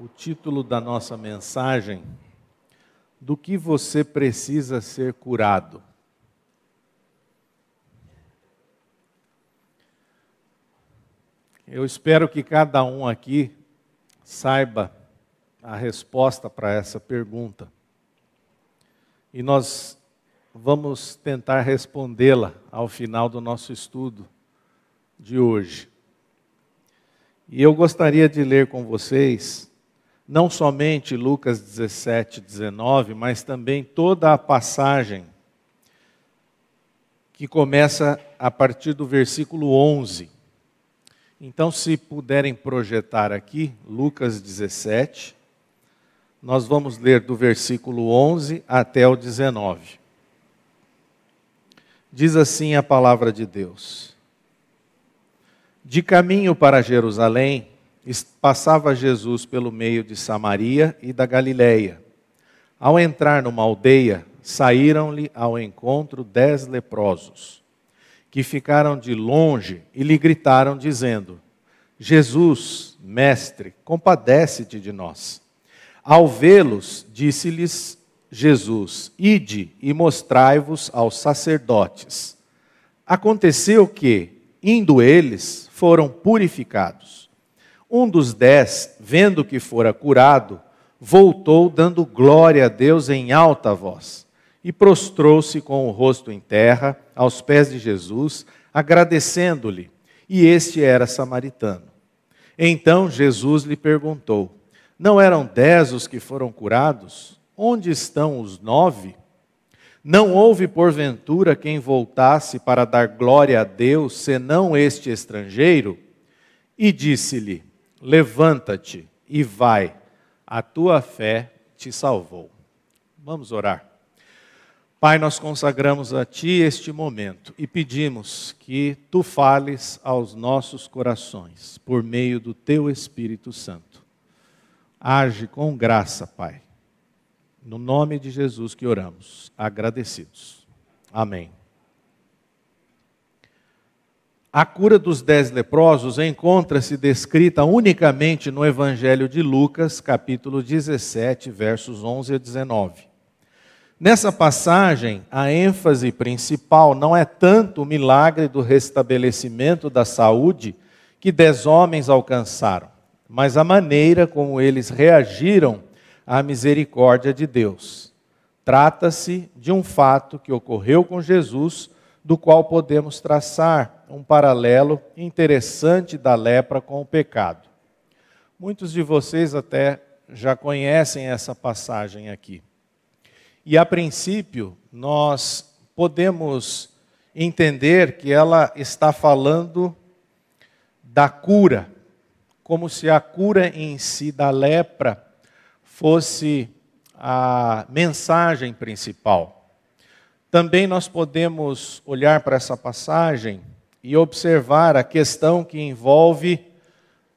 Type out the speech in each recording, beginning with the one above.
o título da nossa mensagem: Do que você precisa ser curado. Eu espero que cada um aqui saiba a resposta para essa pergunta. E nós vamos tentar respondê-la ao final do nosso estudo de hoje. E eu gostaria de ler com vocês, não somente Lucas 17, 19, mas também toda a passagem que começa a partir do versículo 11. Então, se puderem projetar aqui, Lucas 17, nós vamos ler do versículo 11 até o 19. Diz assim a palavra de Deus. De caminho para Jerusalém, passava Jesus pelo meio de Samaria e da Galiléia. Ao entrar numa aldeia, saíram-lhe ao encontro dez leprosos, que ficaram de longe e lhe gritaram, dizendo: Jesus, mestre, compadece-te de nós. Ao vê-los, disse-lhes Jesus: Ide e mostrai-vos aos sacerdotes. Aconteceu que, indo eles, foram purificados. Um dos dez, vendo que fora curado, voltou dando glória a Deus em alta voz e prostrou-se com o rosto em terra aos pés de Jesus, agradecendo-lhe. E este era samaritano. Então Jesus lhe perguntou: Não eram dez os que foram curados? Onde estão os nove? Não houve, porventura, quem voltasse para dar glória a Deus, senão este estrangeiro? E disse-lhe: Levanta-te e vai, a tua fé te salvou. Vamos orar. Pai, nós consagramos a Ti este momento e pedimos que Tu fales aos nossos corações por meio do Teu Espírito Santo. Age com graça, Pai no nome de Jesus que oramos, agradecidos. Amém. A cura dos dez leprosos encontra-se descrita unicamente no Evangelho de Lucas, capítulo 17, versos 11 a 19. Nessa passagem, a ênfase principal não é tanto o milagre do restabelecimento da saúde que dez homens alcançaram, mas a maneira como eles reagiram a misericórdia de Deus. Trata-se de um fato que ocorreu com Jesus, do qual podemos traçar um paralelo interessante da lepra com o pecado. Muitos de vocês até já conhecem essa passagem aqui. E a princípio, nós podemos entender que ela está falando da cura, como se a cura em si da lepra fosse a mensagem principal. Também nós podemos olhar para essa passagem e observar a questão que envolve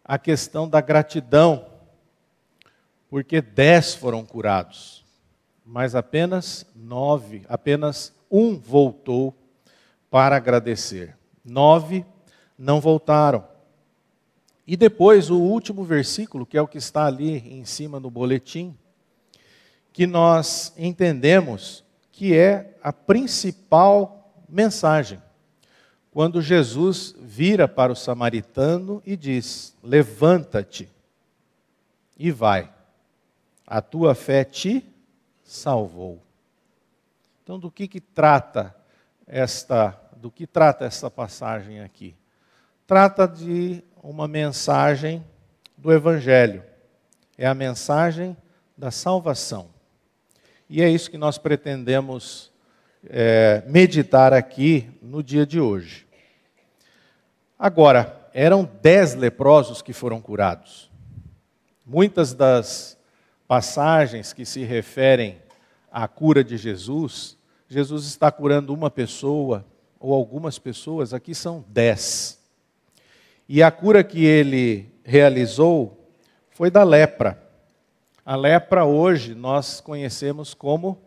a questão da gratidão, porque dez foram curados, mas apenas nove, apenas um voltou para agradecer. Nove não voltaram. E depois o último versículo, que é o que está ali em cima no boletim, que nós entendemos que é a principal mensagem. Quando Jesus vira para o samaritano e diz: Levanta-te e vai, a tua fé te salvou. Então, do que, que trata esta, do que trata esta passagem aqui? Trata de uma mensagem do Evangelho. É a mensagem da salvação. E é isso que nós pretendemos é, meditar aqui no dia de hoje. Agora, eram dez leprosos que foram curados. Muitas das passagens que se referem à cura de Jesus, Jesus está curando uma pessoa ou algumas pessoas, aqui são dez. E a cura que ele realizou foi da lepra. A lepra hoje nós conhecemos como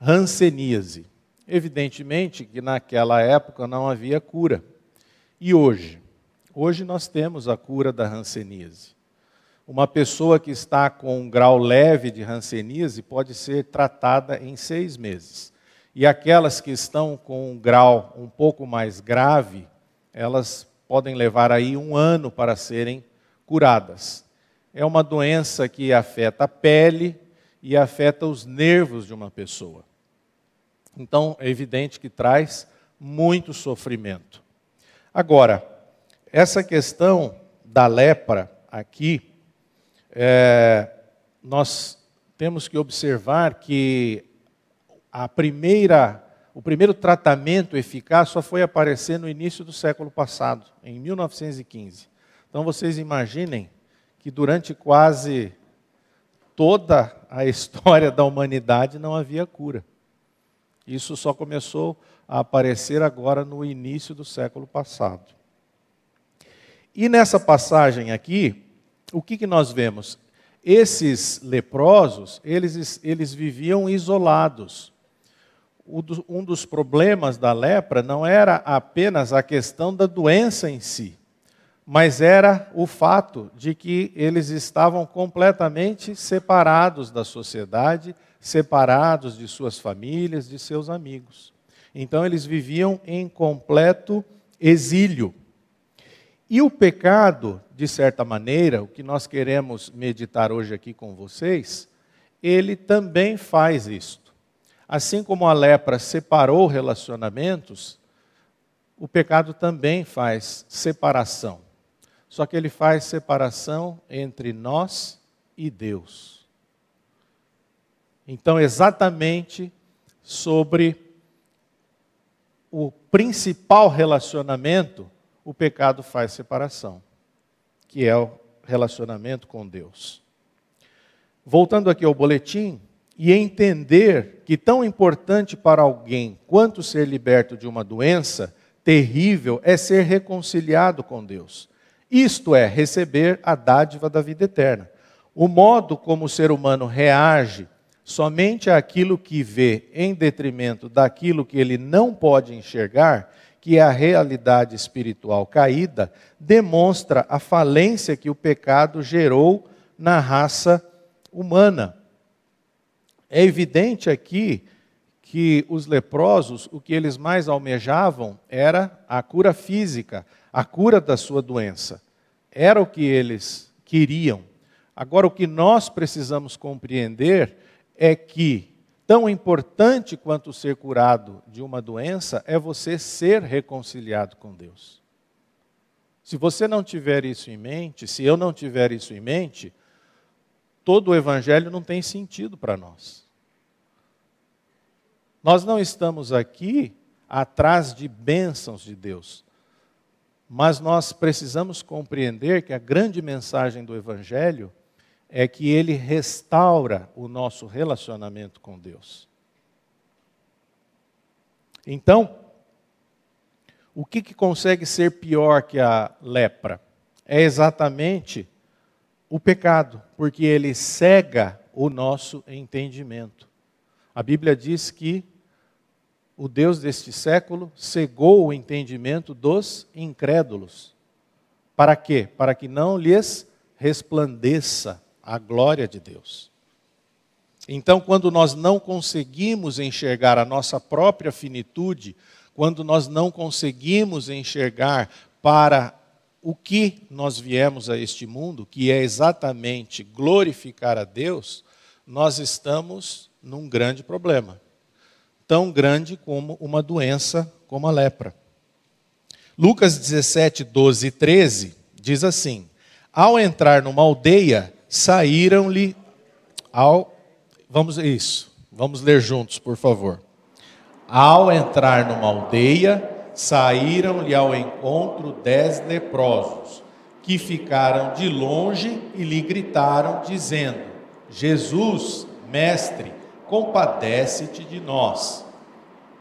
hanseníase. Evidentemente que naquela época não havia cura. E hoje? Hoje nós temos a cura da hanseníase. uma pessoa que está com um grau leve de hanseníase pode ser tratada em seis meses. E aquelas que estão com um grau um pouco mais grave, elas podem levar aí um ano para serem curadas. É uma doença que afeta a pele e afeta os nervos de uma pessoa. Então, é evidente que traz muito sofrimento. Agora, essa questão da lepra aqui, é, nós temos que observar que a primeira, o primeiro tratamento eficaz só foi aparecer no início do século passado, em 1915. Então vocês imaginem que durante quase toda a história da humanidade não havia cura. Isso só começou a aparecer agora no início do século passado. E nessa passagem aqui, o que, que nós vemos? Esses leprosos, eles, eles viviam isolados. Um dos problemas da lepra não era apenas a questão da doença em si, mas era o fato de que eles estavam completamente separados da sociedade, separados de suas famílias, de seus amigos. Então eles viviam em completo exílio. E o pecado, de certa maneira, o que nós queremos meditar hoje aqui com vocês, ele também faz isto. Assim como a lepra separou relacionamentos, o pecado também faz separação. Só que ele faz separação entre nós e Deus. Então, exatamente sobre o principal relacionamento o pecado faz separação, que é o relacionamento com Deus. Voltando aqui ao boletim, e entender que tão importante para alguém quanto ser liberto de uma doença terrível é ser reconciliado com Deus. Isto é, receber a dádiva da vida eterna. O modo como o ser humano reage somente àquilo que vê em detrimento daquilo que ele não pode enxergar que é a realidade espiritual caída, demonstra a falência que o pecado gerou na raça humana. É evidente aqui que os leprosos, o que eles mais almejavam era a cura física, a cura da sua doença. Era o que eles queriam. Agora, o que nós precisamos compreender é que Tão importante quanto ser curado de uma doença é você ser reconciliado com Deus. Se você não tiver isso em mente, se eu não tiver isso em mente, todo o evangelho não tem sentido para nós. Nós não estamos aqui atrás de bênçãos de Deus, mas nós precisamos compreender que a grande mensagem do evangelho é que ele restaura o nosso relacionamento com Deus. Então, o que, que consegue ser pior que a lepra? É exatamente o pecado, porque ele cega o nosso entendimento. A Bíblia diz que o Deus deste século cegou o entendimento dos incrédulos. Para quê? Para que não lhes resplandeça a glória de Deus. Então, quando nós não conseguimos enxergar a nossa própria finitude, quando nós não conseguimos enxergar para o que nós viemos a este mundo, que é exatamente glorificar a Deus, nós estamos num grande problema. Tão grande como uma doença como a lepra. Lucas 17, 12 e 13 diz assim: Ao entrar numa aldeia, saíram-lhe ao. Vamos, isso, vamos ler juntos, por favor. Ao entrar numa aldeia, saíram-lhe ao encontro dez leprosos, que ficaram de longe e lhe gritaram, dizendo: Jesus, mestre, compadece-te de nós.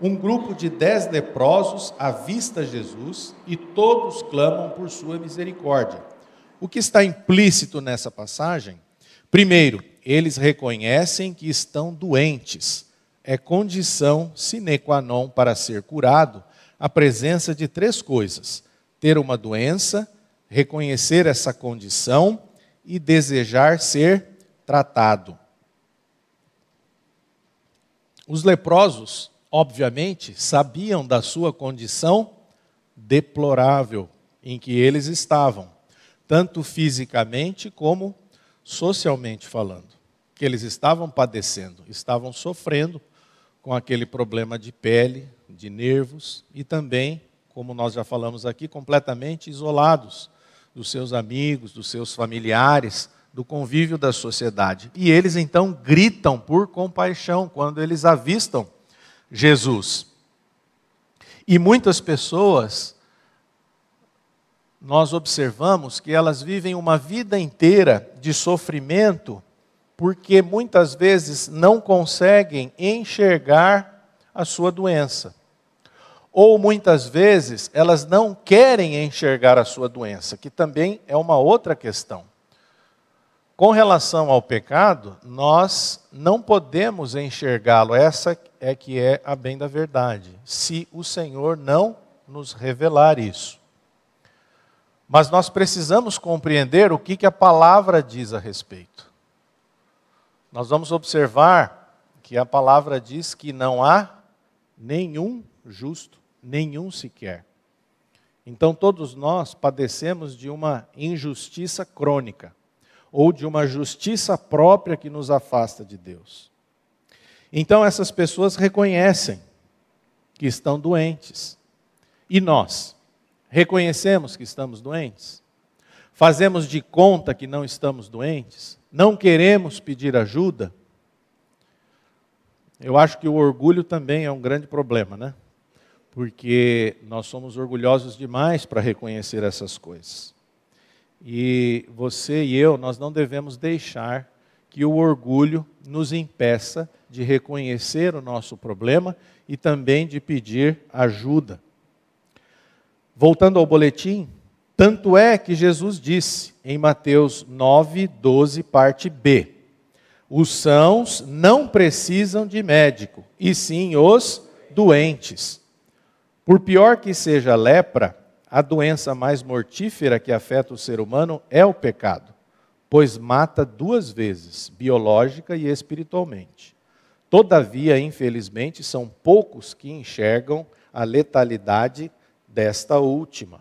Um grupo de dez leprosos avista Jesus e todos clamam por sua misericórdia. O que está implícito nessa passagem? Primeiro, eles reconhecem que estão doentes. É condição sine qua non para ser curado a presença de três coisas: ter uma doença, reconhecer essa condição e desejar ser tratado. Os leprosos, obviamente, sabiam da sua condição deplorável em que eles estavam, tanto fisicamente como socialmente falando, que eles estavam padecendo, estavam sofrendo com aquele problema de pele, de nervos e também, como nós já falamos aqui, completamente isolados dos seus amigos, dos seus familiares, do convívio da sociedade. E eles então gritam por compaixão quando eles avistam Jesus. E muitas pessoas, nós observamos que elas vivem uma vida inteira de sofrimento, porque muitas vezes não conseguem enxergar a sua doença. Ou muitas vezes elas não querem enxergar a sua doença, que também é uma outra questão. Com relação ao pecado, nós não podemos enxergá-lo, essa é que é a bem da verdade, se o Senhor não nos revelar isso. Mas nós precisamos compreender o que, que a palavra diz a respeito. Nós vamos observar que a palavra diz que não há nenhum justo, nenhum sequer. Então todos nós padecemos de uma injustiça crônica ou de uma justiça própria que nos afasta de Deus. Então essas pessoas reconhecem que estão doentes. E nós reconhecemos que estamos doentes? Fazemos de conta que não estamos doentes? Não queremos pedir ajuda? Eu acho que o orgulho também é um grande problema, né? Porque nós somos orgulhosos demais para reconhecer essas coisas. E você e eu, nós não devemos deixar que o orgulho nos impeça de reconhecer o nosso problema e também de pedir ajuda. Voltando ao boletim, tanto é que Jesus disse em Mateus 9, 12, parte B: os sãos não precisam de médico, e sim os doentes. Por pior que seja a lepra, a doença mais mortífera que afeta o ser humano é o pecado, pois mata duas vezes, biológica e espiritualmente. Todavia, infelizmente, são poucos que enxergam a letalidade desta última.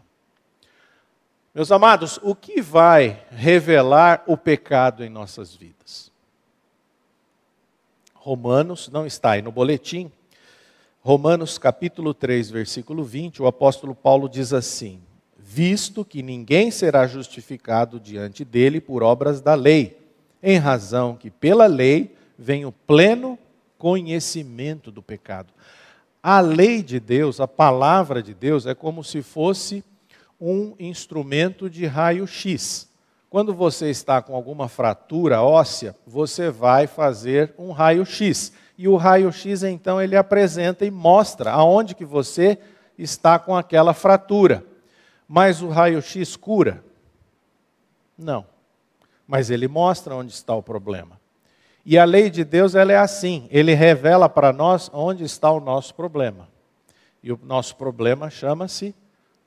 Meus amados, o que vai revelar o pecado em nossas vidas? Romanos, não está aí no boletim, Romanos capítulo 3, versículo 20, o apóstolo Paulo diz assim: Visto que ninguém será justificado diante dele por obras da lei, em razão que pela lei vem o pleno conhecimento do pecado. A lei de Deus, a palavra de Deus, é como se fosse um instrumento de raio-x. Quando você está com alguma fratura óssea, você vai fazer um raio-x e o raio-x então ele apresenta e mostra aonde que você está com aquela fratura. Mas o raio-x cura? Não. Mas ele mostra onde está o problema. E a lei de Deus ela é assim, ele revela para nós onde está o nosso problema. E o nosso problema chama-se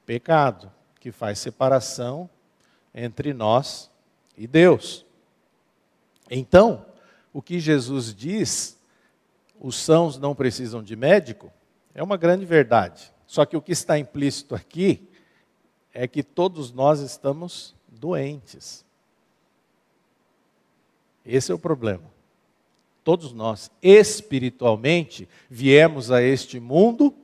pecado, que faz separação entre nós e Deus. Então, o que Jesus diz os sãos não precisam de médico, é uma grande verdade. Só que o que está implícito aqui é que todos nós estamos doentes. Esse é o problema. Todos nós, espiritualmente, viemos a este mundo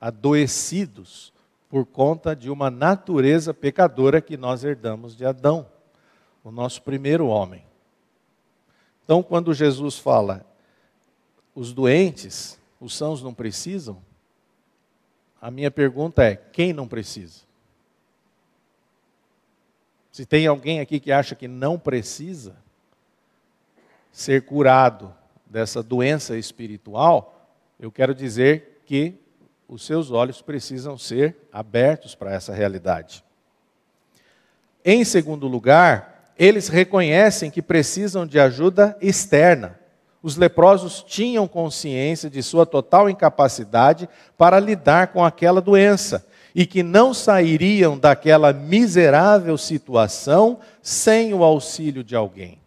adoecidos por conta de uma natureza pecadora que nós herdamos de Adão, o nosso primeiro homem. Então, quando Jesus fala, os doentes, os sãos não precisam? A minha pergunta é: quem não precisa? Se tem alguém aqui que acha que não precisa ser curado dessa doença espiritual, eu quero dizer que os seus olhos precisam ser abertos para essa realidade. Em segundo lugar, eles reconhecem que precisam de ajuda externa os leprosos tinham consciência de sua total incapacidade para lidar com aquela doença. e que não sairiam daquela miserável situação sem o auxílio de alguém.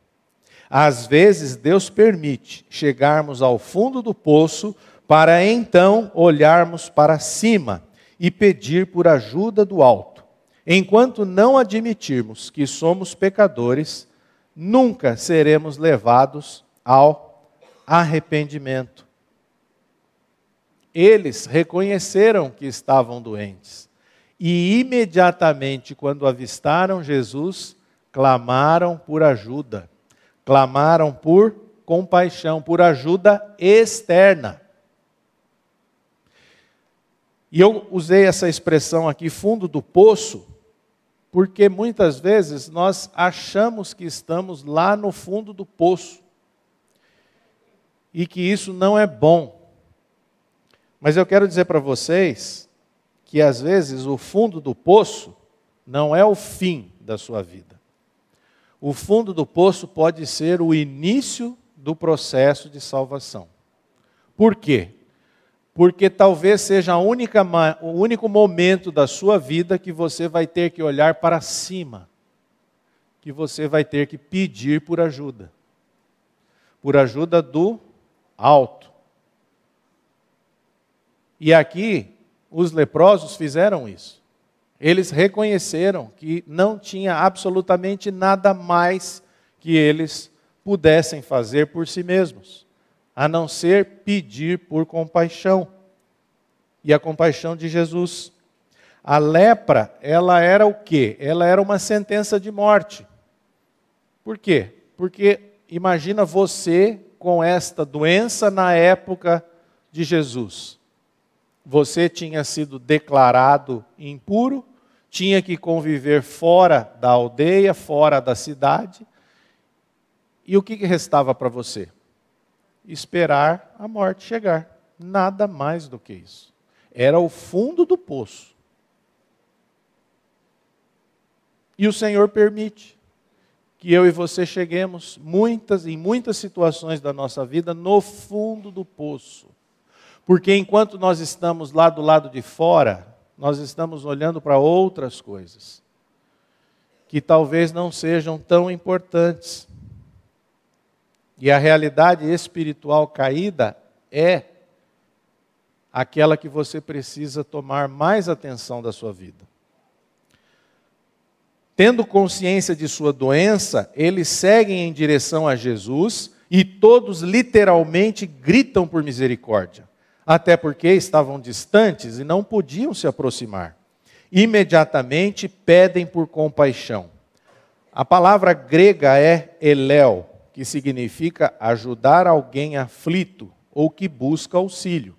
Às vezes, Deus permite chegarmos ao fundo do poço para então olharmos para cima e pedir por ajuda do alto. Enquanto não admitirmos que somos pecadores, nunca seremos levados ao arrependimento. Eles reconheceram que estavam doentes e imediatamente, quando avistaram Jesus, clamaram por ajuda, clamaram por compaixão, por ajuda externa. E eu usei essa expressão aqui, fundo do poço, porque muitas vezes nós achamos que estamos lá no fundo do poço e que isso não é bom. Mas eu quero dizer para vocês que às vezes o fundo do poço não é o fim da sua vida. O fundo do poço pode ser o início do processo de salvação. Por quê? porque talvez seja única, o único momento da sua vida que você vai ter que olhar para cima, que você vai ter que pedir por ajuda, por ajuda do alto. E aqui, os leprosos fizeram isso. Eles reconheceram que não tinha absolutamente nada mais que eles pudessem fazer por si mesmos a não ser pedir por compaixão. E a compaixão de Jesus. A lepra, ela era o quê? Ela era uma sentença de morte. Por quê? Porque imagina você com esta doença na época de Jesus. Você tinha sido declarado impuro, tinha que conviver fora da aldeia, fora da cidade. E o que restava para você? esperar a morte chegar. Nada mais do que isso. Era o fundo do poço. E o Senhor permite que eu e você cheguemos muitas em muitas situações da nossa vida no fundo do poço. Porque enquanto nós estamos lá do lado de fora, nós estamos olhando para outras coisas que talvez não sejam tão importantes. E a realidade espiritual caída é aquela que você precisa tomar mais atenção da sua vida. Tendo consciência de sua doença, eles seguem em direção a Jesus e todos literalmente gritam por misericórdia, até porque estavam distantes e não podiam se aproximar. Imediatamente pedem por compaixão. A palavra grega é eléu, que significa ajudar alguém aflito ou que busca auxílio.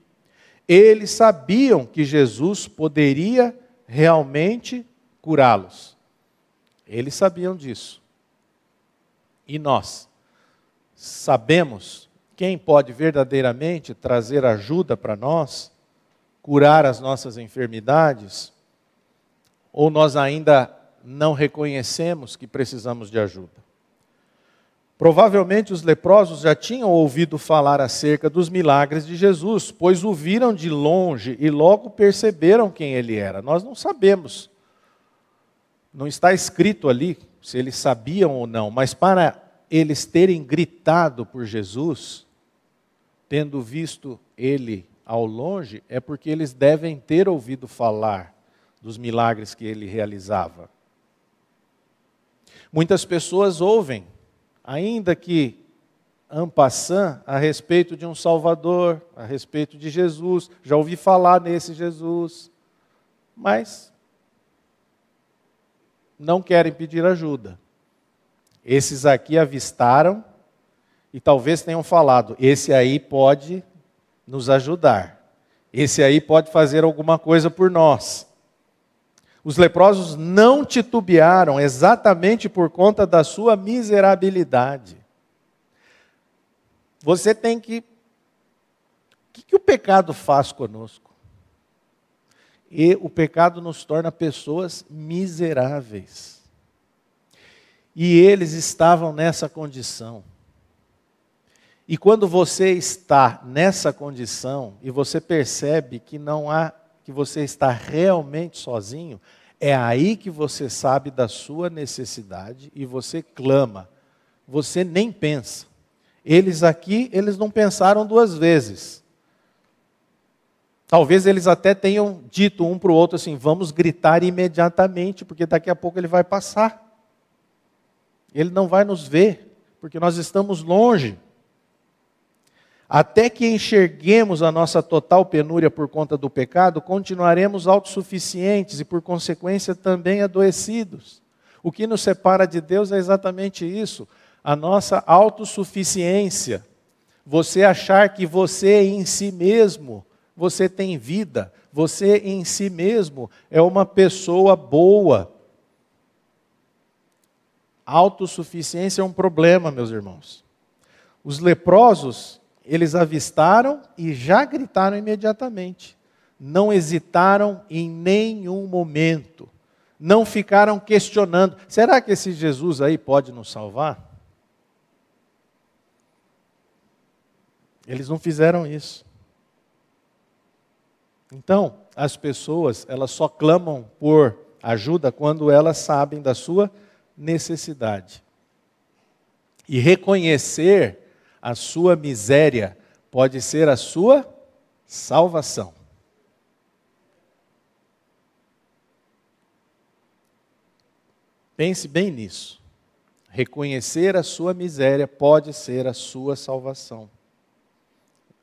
Eles sabiam que Jesus poderia realmente curá-los. Eles sabiam disso. E nós sabemos quem pode verdadeiramente trazer ajuda para nós, curar as nossas enfermidades, ou nós ainda não reconhecemos que precisamos de ajuda. Provavelmente os leprosos já tinham ouvido falar acerca dos milagres de Jesus, pois o viram de longe e logo perceberam quem ele era. Nós não sabemos, não está escrito ali se eles sabiam ou não, mas para eles terem gritado por Jesus, tendo visto ele ao longe, é porque eles devem ter ouvido falar dos milagres que ele realizava. Muitas pessoas ouvem ainda que ampassant, a respeito de um Salvador, a respeito de Jesus, já ouvi falar nesse Jesus, mas não querem pedir ajuda. Esses aqui avistaram e talvez tenham falado: esse aí pode nos ajudar, esse aí pode fazer alguma coisa por nós. Os leprosos não titubearam exatamente por conta da sua miserabilidade. Você tem que. O que, que o pecado faz conosco? E o pecado nos torna pessoas miseráveis. E eles estavam nessa condição. E quando você está nessa condição e você percebe que não há que você está realmente sozinho, é aí que você sabe da sua necessidade e você clama. Você nem pensa. Eles aqui, eles não pensaram duas vezes. Talvez eles até tenham dito um para o outro assim: vamos gritar imediatamente, porque daqui a pouco ele vai passar. Ele não vai nos ver, porque nós estamos longe. Até que enxerguemos a nossa total penúria por conta do pecado, continuaremos autossuficientes e, por consequência, também adoecidos. O que nos separa de Deus é exatamente isso, a nossa autossuficiência. Você achar que você em si mesmo, você tem vida, você em si mesmo é uma pessoa boa. Autossuficiência é um problema, meus irmãos. Os leprosos eles avistaram e já gritaram imediatamente. Não hesitaram em nenhum momento. Não ficaram questionando: será que esse Jesus aí pode nos salvar? Eles não fizeram isso. Então, as pessoas, elas só clamam por ajuda quando elas sabem da sua necessidade. E reconhecer a sua miséria pode ser a sua salvação. Pense bem nisso. Reconhecer a sua miséria pode ser a sua salvação.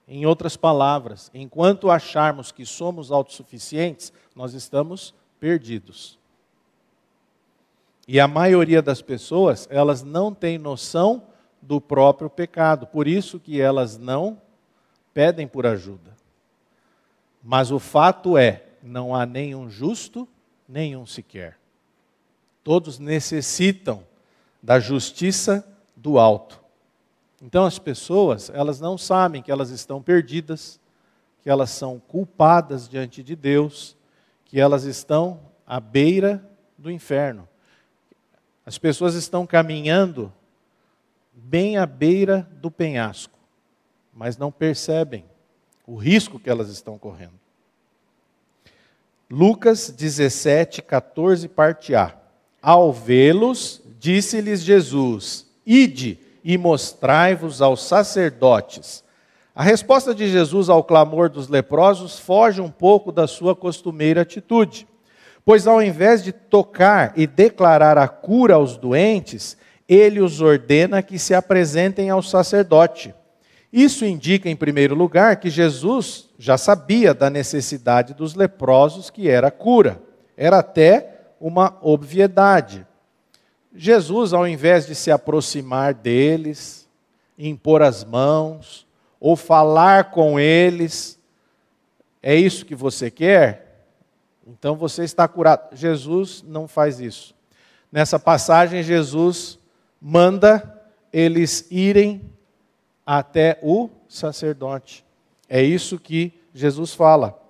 Em outras palavras, enquanto acharmos que somos autossuficientes, nós estamos perdidos. E a maioria das pessoas, elas não têm noção do próprio pecado. Por isso que elas não pedem por ajuda. Mas o fato é, não há nenhum justo, nenhum sequer. Todos necessitam da justiça do alto. Então as pessoas, elas não sabem que elas estão perdidas, que elas são culpadas diante de Deus, que elas estão à beira do inferno. As pessoas estão caminhando bem à beira do penhasco, mas não percebem o risco que elas estão correndo. Lucas 17, 14, parte A. Ao vê-los, disse-lhes Jesus: Ide e mostrai-vos aos sacerdotes. A resposta de Jesus ao clamor dos leprosos foge um pouco da sua costumeira atitude, pois ao invés de tocar e declarar a cura aos doentes, ele os ordena que se apresentem ao sacerdote. Isso indica, em primeiro lugar, que Jesus já sabia da necessidade dos leprosos, que era cura. Era até uma obviedade. Jesus, ao invés de se aproximar deles, impor as mãos, ou falar com eles, é isso que você quer? Então você está curado. Jesus não faz isso. Nessa passagem, Jesus manda eles irem até o sacerdote. É isso que Jesus fala.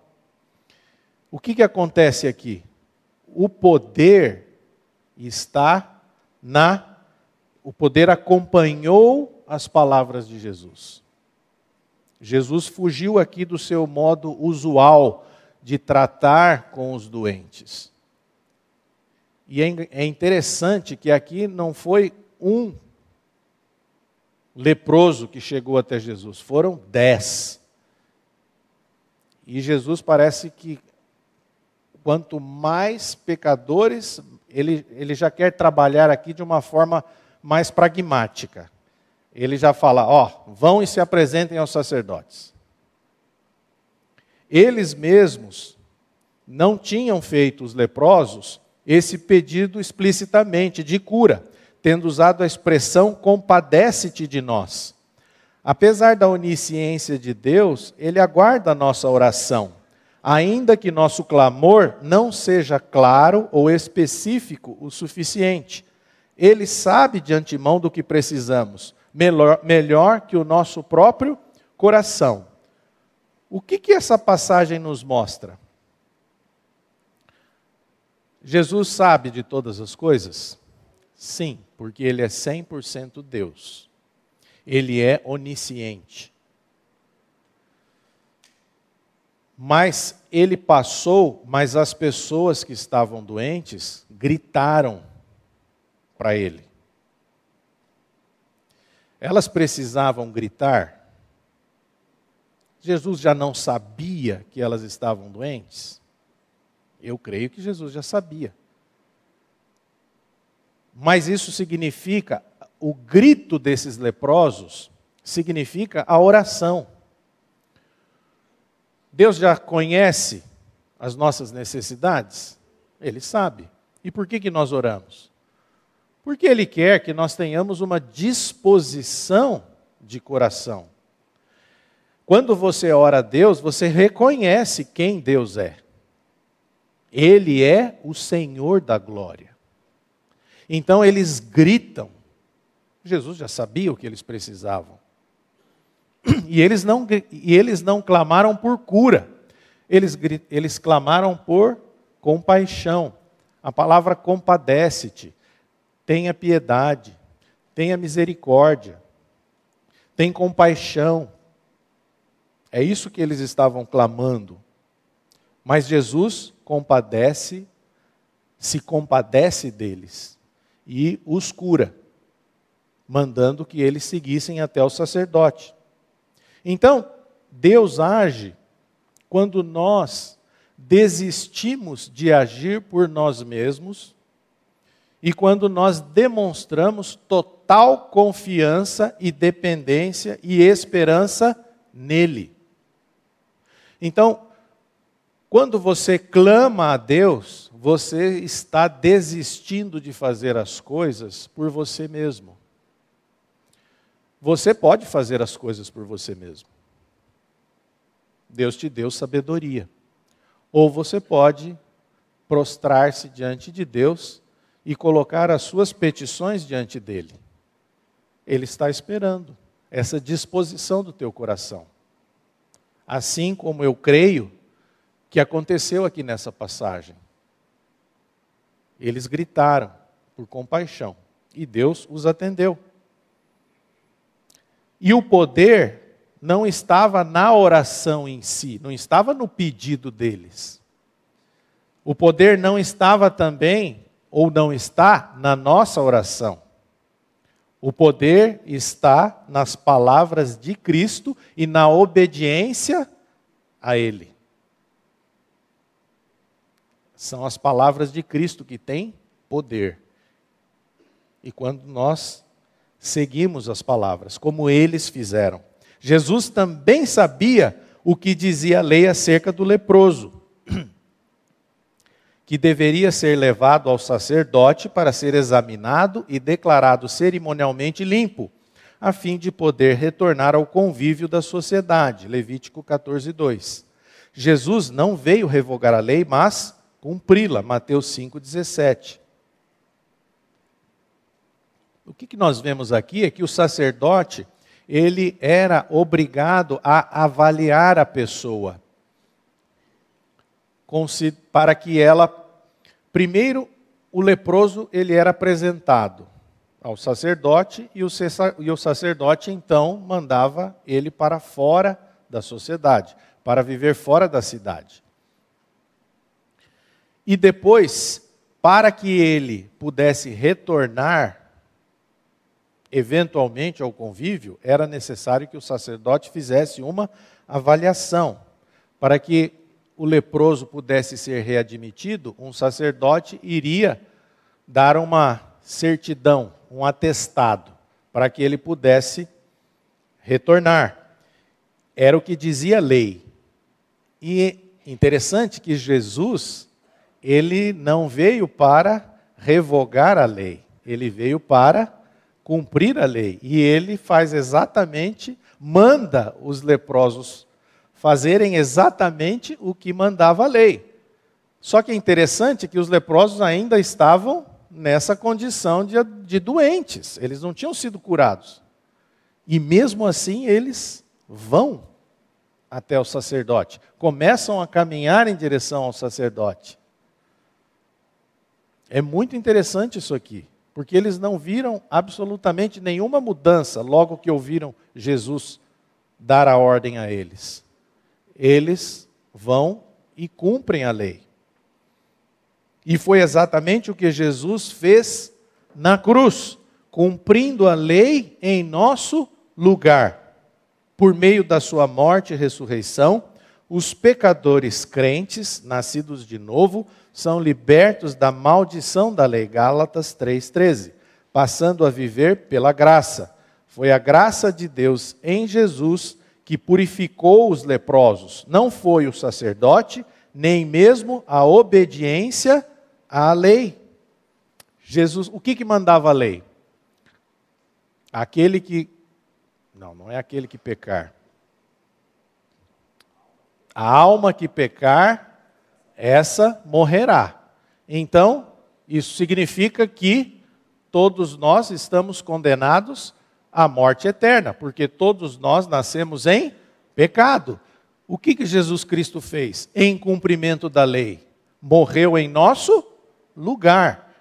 O que, que acontece aqui? O poder está na. O poder acompanhou as palavras de Jesus. Jesus fugiu aqui do seu modo usual de tratar com os doentes. E é, é interessante que aqui não foi um leproso que chegou até Jesus, foram dez. E Jesus parece que quanto mais pecadores, ele, ele já quer trabalhar aqui de uma forma mais pragmática. Ele já fala: ó, vão e se apresentem aos sacerdotes. Eles mesmos não tinham feito os leprosos esse pedido explicitamente de cura tendo usado a expressão compadece-te de nós. Apesar da onisciência de Deus, ele aguarda a nossa oração, ainda que nosso clamor não seja claro ou específico o suficiente. Ele sabe de antemão do que precisamos, melhor, melhor que o nosso próprio coração. O que, que essa passagem nos mostra? Jesus sabe de todas as coisas? Sim, porque ele é 100% Deus. Ele é onisciente. Mas ele passou, mas as pessoas que estavam doentes gritaram para ele. Elas precisavam gritar. Jesus já não sabia que elas estavam doentes? Eu creio que Jesus já sabia. Mas isso significa, o grito desses leprosos significa a oração. Deus já conhece as nossas necessidades? Ele sabe. E por que, que nós oramos? Porque Ele quer que nós tenhamos uma disposição de coração. Quando você ora a Deus, você reconhece quem Deus é. Ele é o Senhor da glória. Então eles gritam. Jesus já sabia o que eles precisavam. E eles não, e eles não clamaram por cura, eles, eles clamaram por compaixão. A palavra compadece-te, tenha piedade, tenha misericórdia, tem compaixão. É isso que eles estavam clamando. Mas Jesus compadece, se compadece deles e os cura, mandando que eles seguissem até o sacerdote. Então, Deus age quando nós desistimos de agir por nós mesmos e quando nós demonstramos total confiança e dependência e esperança nele. Então, quando você clama a Deus, você está desistindo de fazer as coisas por você mesmo. Você pode fazer as coisas por você mesmo. Deus te deu sabedoria. Ou você pode prostrar-se diante de Deus e colocar as suas petições diante dele. Ele está esperando essa disposição do teu coração. Assim como eu creio que aconteceu aqui nessa passagem. Eles gritaram por compaixão e Deus os atendeu. E o poder não estava na oração em si, não estava no pedido deles. O poder não estava também, ou não está, na nossa oração. O poder está nas palavras de Cristo e na obediência a Ele. São as palavras de Cristo que têm poder. E quando nós seguimos as palavras, como eles fizeram. Jesus também sabia o que dizia a lei acerca do leproso, que deveria ser levado ao sacerdote para ser examinado e declarado cerimonialmente limpo, a fim de poder retornar ao convívio da sociedade. Levítico 14, 2. Jesus não veio revogar a lei, mas cumpri-la. Mateus 5, 17. O que, que nós vemos aqui é que o sacerdote, ele era obrigado a avaliar a pessoa, para que ela, primeiro, o leproso, ele era apresentado ao sacerdote e o sacerdote então mandava ele para fora da sociedade, para viver fora da cidade. E depois, para que ele pudesse retornar eventualmente ao convívio, era necessário que o sacerdote fizesse uma avaliação. Para que o leproso pudesse ser readmitido, um sacerdote iria dar uma certidão, um atestado, para que ele pudesse retornar. Era o que dizia a lei. E interessante que Jesus, ele não veio para revogar a lei, ele veio para cumprir a lei. E ele faz exatamente, manda os leprosos fazerem exatamente o que mandava a lei. Só que é interessante que os leprosos ainda estavam nessa condição de, de doentes, eles não tinham sido curados. E mesmo assim eles vão até o sacerdote, começam a caminhar em direção ao sacerdote. É muito interessante isso aqui porque eles não viram absolutamente nenhuma mudança logo que ouviram Jesus dar a ordem a eles. Eles vão e cumprem a lei. E foi exatamente o que Jesus fez na cruz, cumprindo a lei em nosso lugar. Por meio da sua morte e ressurreição, os pecadores crentes, nascidos de novo, são libertos da maldição da lei. Gálatas 3,13. Passando a viver pela graça. Foi a graça de Deus em Jesus que purificou os leprosos. Não foi o sacerdote, nem mesmo a obediência à lei. Jesus, o que, que mandava a lei? Aquele que. Não, não é aquele que pecar. A alma que pecar, essa morrerá. Então, isso significa que todos nós estamos condenados à morte eterna, porque todos nós nascemos em pecado. O que, que Jesus Cristo fez em cumprimento da lei? Morreu em nosso lugar,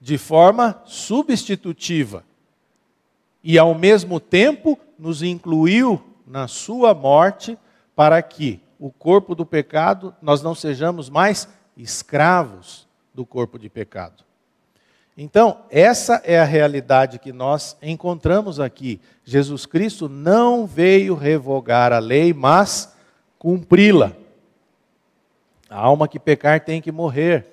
de forma substitutiva. E ao mesmo tempo nos incluiu na sua morte para que o corpo do pecado, nós não sejamos mais escravos do corpo de pecado. Então, essa é a realidade que nós encontramos aqui. Jesus Cristo não veio revogar a lei, mas cumpri-la. A alma que pecar tem que morrer.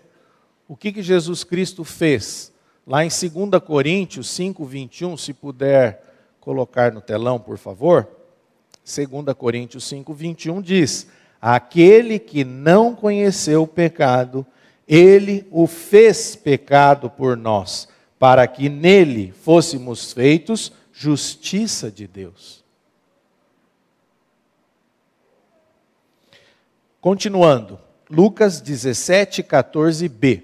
O que, que Jesus Cristo fez? Lá em 2 Coríntios 5, 21, se puder colocar no telão, por favor. 2 Coríntios 5, 21 diz: Aquele que não conheceu o pecado, ele o fez pecado por nós, para que nele fôssemos feitos justiça de Deus. Continuando, Lucas 17, 14b.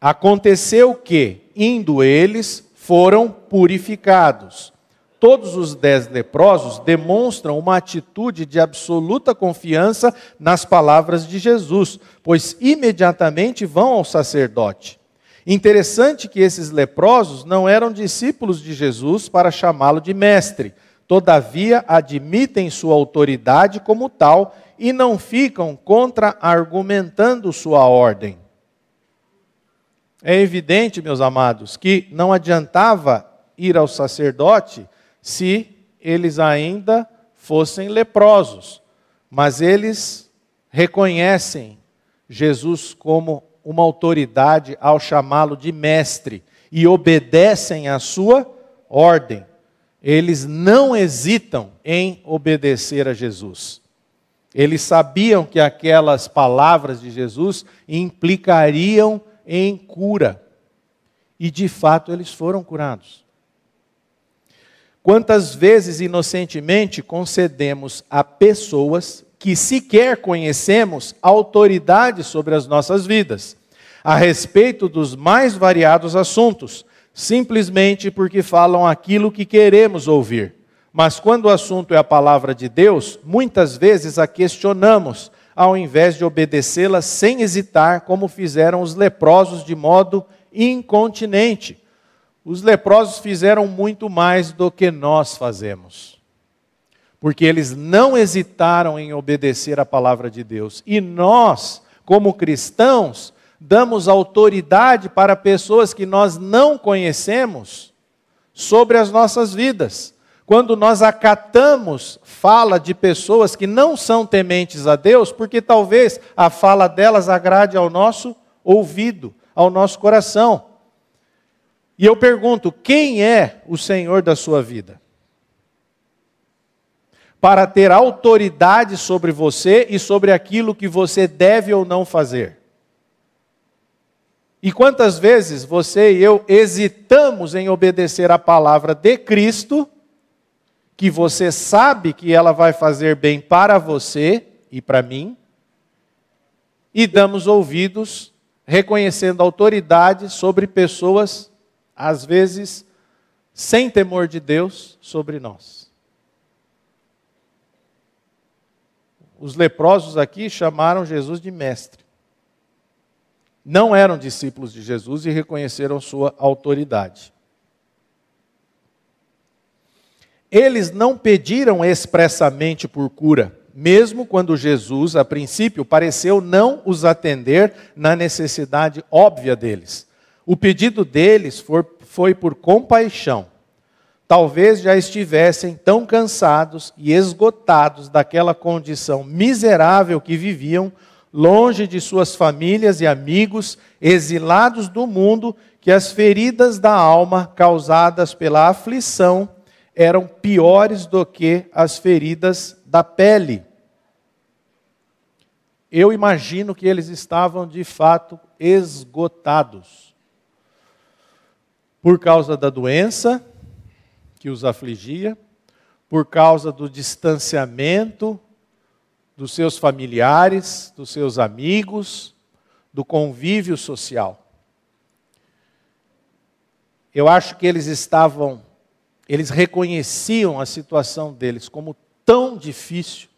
Aconteceu que, indo eles, foram purificados Todos os dez leprosos demonstram uma atitude de absoluta confiança nas palavras de Jesus, pois imediatamente vão ao sacerdote. Interessante que esses leprosos não eram discípulos de Jesus para chamá-lo de mestre, todavia admitem sua autoridade como tal e não ficam contra-argumentando sua ordem. É evidente, meus amados, que não adiantava ir ao sacerdote se eles ainda fossem leprosos. Mas eles reconhecem Jesus como uma autoridade ao chamá-lo de mestre e obedecem à sua ordem. Eles não hesitam em obedecer a Jesus. Eles sabiam que aquelas palavras de Jesus implicariam em cura. E de fato eles foram curados. Quantas vezes inocentemente concedemos a pessoas que sequer conhecemos autoridade sobre as nossas vidas, a respeito dos mais variados assuntos, simplesmente porque falam aquilo que queremos ouvir. Mas quando o assunto é a palavra de Deus, muitas vezes a questionamos, ao invés de obedecê-la sem hesitar, como fizeram os leprosos de modo incontinente. Os leprosos fizeram muito mais do que nós fazemos. Porque eles não hesitaram em obedecer a palavra de Deus. E nós, como cristãos, damos autoridade para pessoas que nós não conhecemos sobre as nossas vidas. Quando nós acatamos fala de pessoas que não são tementes a Deus, porque talvez a fala delas agrade ao nosso ouvido, ao nosso coração. E eu pergunto: quem é o Senhor da sua vida? Para ter autoridade sobre você e sobre aquilo que você deve ou não fazer. E quantas vezes você e eu hesitamos em obedecer a palavra de Cristo, que você sabe que ela vai fazer bem para você e para mim, e damos ouvidos reconhecendo autoridade sobre pessoas às vezes sem temor de Deus sobre nós. Os leprosos aqui chamaram Jesus de mestre. Não eram discípulos de Jesus e reconheceram sua autoridade. Eles não pediram expressamente por cura, mesmo quando Jesus, a princípio, pareceu não os atender na necessidade óbvia deles. O pedido deles foi, foi por compaixão. Talvez já estivessem tão cansados e esgotados daquela condição miserável que viviam, longe de suas famílias e amigos, exilados do mundo, que as feridas da alma causadas pela aflição eram piores do que as feridas da pele. Eu imagino que eles estavam de fato esgotados por causa da doença que os afligia, por causa do distanciamento dos seus familiares, dos seus amigos, do convívio social. Eu acho que eles estavam, eles reconheciam a situação deles como tão difícil.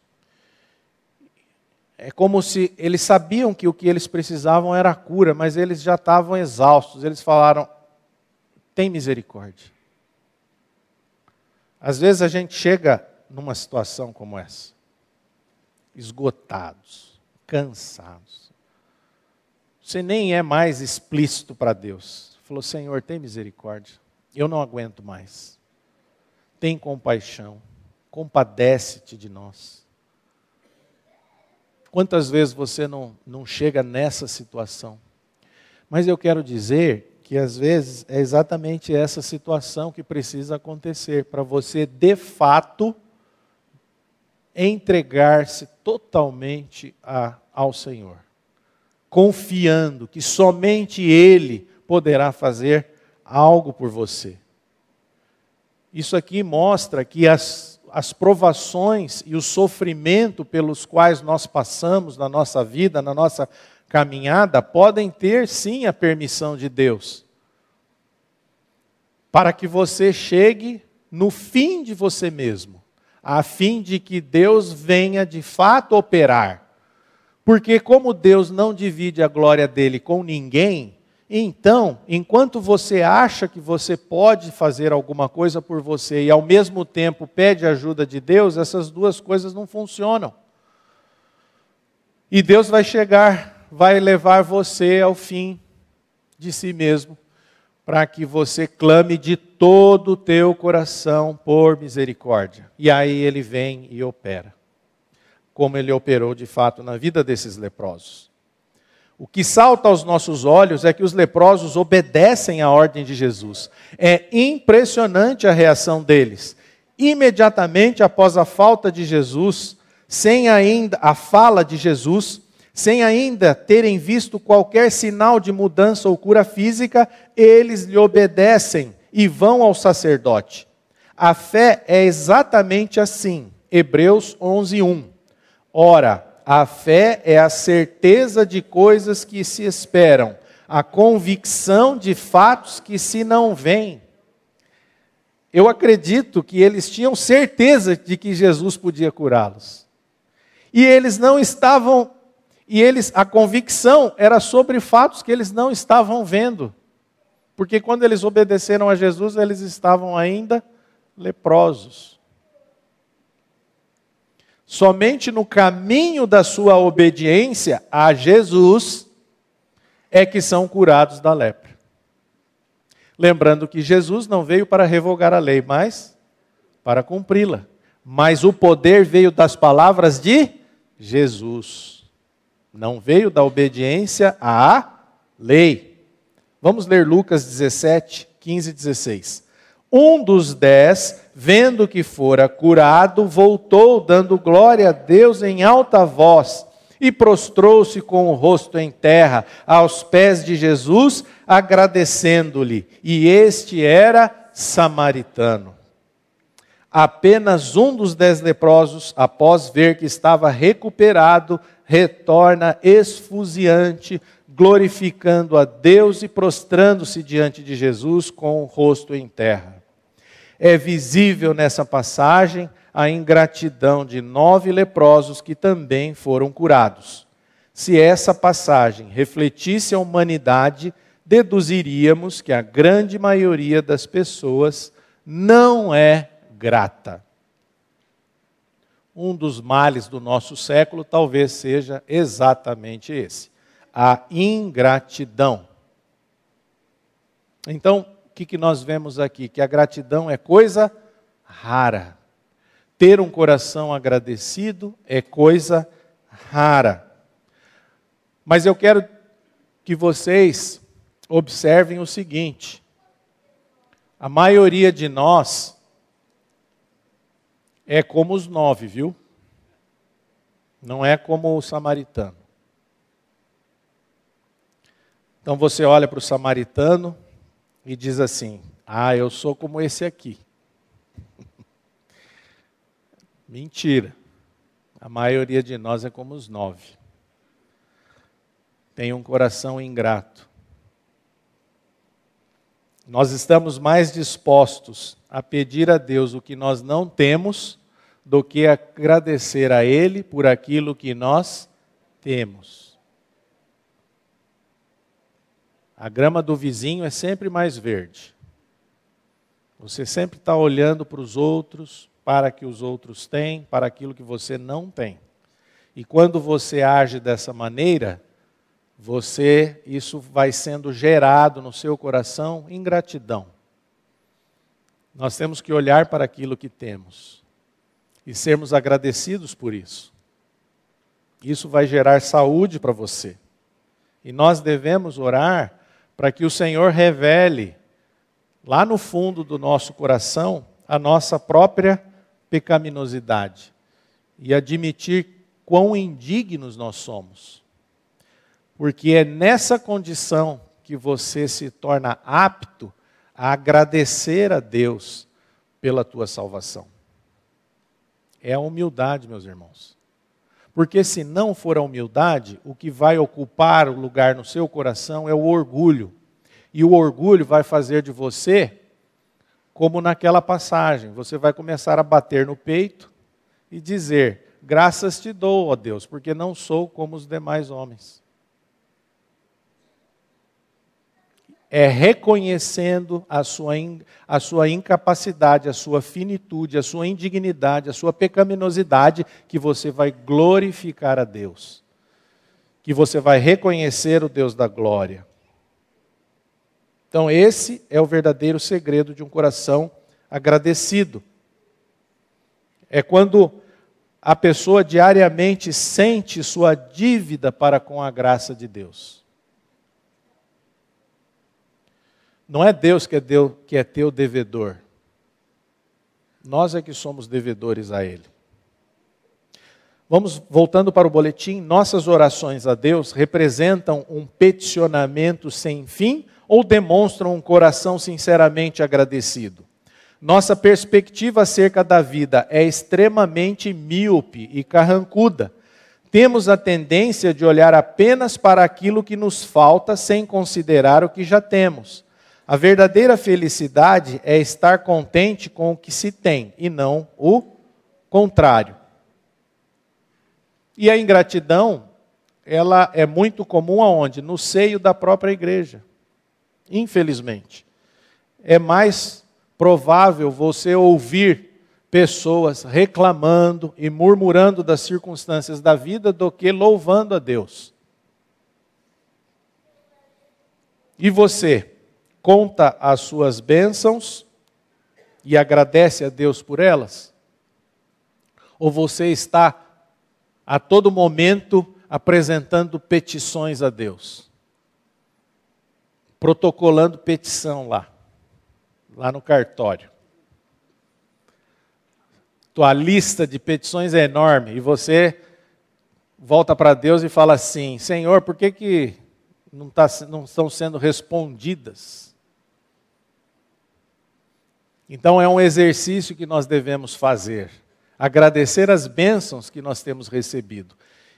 É como se eles sabiam que o que eles precisavam era a cura, mas eles já estavam exaustos. Eles falaram: tem misericórdia. Às vezes a gente chega numa situação como essa esgotados, cansados. Você nem é mais explícito para Deus. Falou: Senhor, tem misericórdia. Eu não aguento mais. Tem compaixão. Compadece-te de nós. Quantas vezes você não, não chega nessa situação? Mas eu quero dizer que às vezes é exatamente essa situação que precisa acontecer para você, de fato, entregar-se totalmente a, ao Senhor, confiando que somente Ele poderá fazer algo por você. Isso aqui mostra que as, as provações e o sofrimento pelos quais nós passamos na nossa vida, na nossa caminhada, podem ter sim a permissão de Deus, para que você chegue no fim de você mesmo a fim de que Deus venha de fato operar. Porque, como Deus não divide a glória dele com ninguém, então, enquanto você acha que você pode fazer alguma coisa por você e ao mesmo tempo pede ajuda de Deus, essas duas coisas não funcionam. E Deus vai chegar, vai levar você ao fim de si mesmo para que você clame de todo o teu coração por misericórdia. E aí ele vem e opera, como ele operou de fato na vida desses leprosos. O que salta aos nossos olhos é que os leprosos obedecem à ordem de Jesus. É impressionante a reação deles. Imediatamente após a falta de Jesus, sem ainda a fala de Jesus, sem ainda terem visto qualquer sinal de mudança ou cura física, eles lhe obedecem e vão ao sacerdote. A fé é exatamente assim. Hebreus 11:1. Ora, a fé é a certeza de coisas que se esperam, a convicção de fatos que se não veem. Eu acredito que eles tinham certeza de que Jesus podia curá-los. E eles não estavam e eles, a convicção era sobre fatos que eles não estavam vendo. Porque quando eles obedeceram a Jesus, eles estavam ainda leprosos. Somente no caminho da sua obediência a Jesus é que são curados da lepra. Lembrando que Jesus não veio para revogar a lei, mas para cumpri-la. Mas o poder veio das palavras de Jesus. Não veio da obediência à lei. Vamos ler Lucas 17, 15 e 16. Um dos dez, vendo que fora curado, voltou, dando glória a Deus em alta voz, e prostrou-se com o rosto em terra, aos pés de Jesus, agradecendo-lhe. E este era samaritano. Apenas um dos dez leprosos, após ver que estava recuperado, retorna esfuziante, glorificando a Deus e prostrando-se diante de Jesus com o rosto em terra. É visível nessa passagem a ingratidão de nove leprosos que também foram curados. Se essa passagem refletisse a humanidade, deduziríamos que a grande maioria das pessoas não é grata. Um dos males do nosso século talvez seja exatamente esse: a ingratidão. Então, o que, que nós vemos aqui? Que a gratidão é coisa rara. Ter um coração agradecido é coisa rara. Mas eu quero que vocês observem o seguinte: a maioria de nós é como os nove, viu? Não é como o samaritano. Então você olha para o samaritano e diz assim: Ah, eu sou como esse aqui. Mentira. A maioria de nós é como os nove. Tem um coração ingrato. Nós estamos mais dispostos a pedir a Deus o que nós não temos do que agradecer a Ele por aquilo que nós temos. A grama do vizinho é sempre mais verde. Você sempre está olhando para os outros, para que os outros têm, para aquilo que você não tem. E quando você age dessa maneira, você isso vai sendo gerado no seu coração ingratidão. Nós temos que olhar para aquilo que temos e sermos agradecidos por isso. Isso vai gerar saúde para você. E nós devemos orar para que o Senhor revele lá no fundo do nosso coração a nossa própria pecaminosidade e admitir quão indignos nós somos. Porque é nessa condição que você se torna apto a agradecer a Deus pela tua salvação. É a humildade, meus irmãos. Porque se não for a humildade, o que vai ocupar o lugar no seu coração é o orgulho. E o orgulho vai fazer de você como naquela passagem, você vai começar a bater no peito e dizer: Graças te dou, ó Deus, porque não sou como os demais homens. É reconhecendo a sua, a sua incapacidade, a sua finitude, a sua indignidade, a sua pecaminosidade, que você vai glorificar a Deus. Que você vai reconhecer o Deus da glória. Então, esse é o verdadeiro segredo de um coração agradecido. É quando a pessoa diariamente sente sua dívida para com a graça de Deus. Não é Deus que é, Deus, que é teu devedor. Nós é que somos devedores a Ele. Vamos voltando para o boletim. Nossas orações a Deus representam um peticionamento sem fim ou demonstram um coração sinceramente agradecido? Nossa perspectiva acerca da vida é extremamente míope e carrancuda. Temos a tendência de olhar apenas para aquilo que nos falta sem considerar o que já temos. A verdadeira felicidade é estar contente com o que se tem e não o contrário. E a ingratidão, ela é muito comum aonde? No seio da própria igreja. Infelizmente. É mais provável você ouvir pessoas reclamando e murmurando das circunstâncias da vida do que louvando a Deus. E você? Conta as suas bênçãos e agradece a Deus por elas? Ou você está a todo momento apresentando petições a Deus? Protocolando petição lá, lá no cartório. Tua lista de petições é enorme e você volta para Deus e fala assim: Senhor, por que, que não, tá, não estão sendo respondidas? Então é um exercício que nós devemos fazer. Agradecer as bênçãos que nós temos recebido.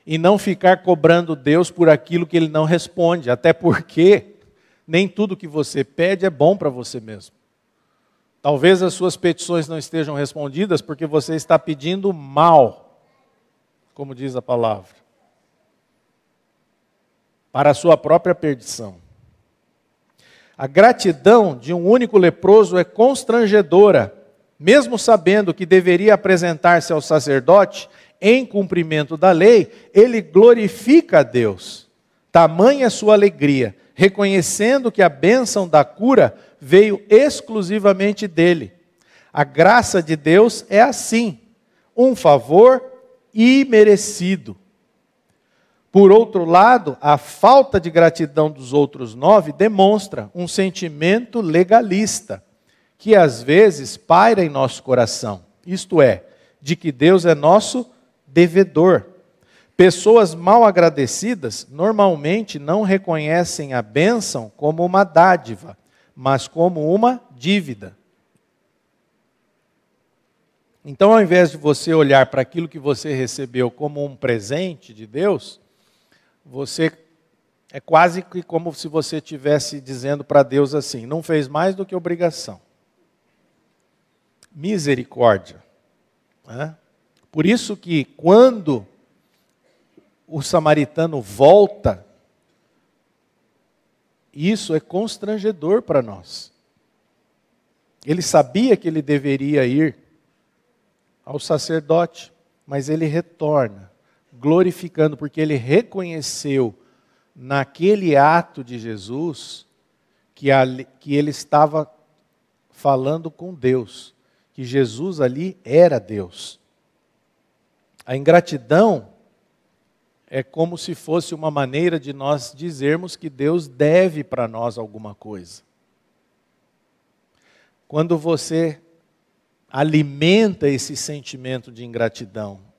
E não ficar cobrando Deus por aquilo que Ele não responde. Até porque nem tudo que você pede é bom para você mesmo. Talvez as suas petições não estejam respondidas porque você está pedindo mal, como diz a palavra, para a sua própria perdição. A gratidão de um único leproso é constrangedora, Mesmo sabendo que deveria apresentar-se ao sacerdote em cumprimento da lei, ele glorifica a Deus. Tamanha sua alegria, reconhecendo que a bênção da cura veio exclusivamente dele. A graça de Deus é assim, um favor imerecido. Por outro lado, a falta de gratidão dos outros nove demonstra um sentimento legalista, que às vezes paira em nosso coração, isto é, de que Deus é nosso devedor. Pessoas mal agradecidas normalmente não reconhecem a bênção como uma dádiva, mas como uma dívida. Então, ao invés de você olhar para aquilo que você recebeu como um presente de Deus, você é quase que como se você estivesse dizendo para Deus assim: não fez mais do que obrigação. Misericórdia. Né? Por isso que quando o samaritano volta, isso é constrangedor para nós. Ele sabia que ele deveria ir ao sacerdote, mas ele retorna, glorificando, porque ele reconheceu naquele ato de Jesus que, ali, que ele estava falando com Deus, que Jesus ali era Deus. A ingratidão é como se fosse uma maneira de nós dizermos que Deus deve para nós alguma coisa. Quando você alimenta esse sentimento de ingratidão,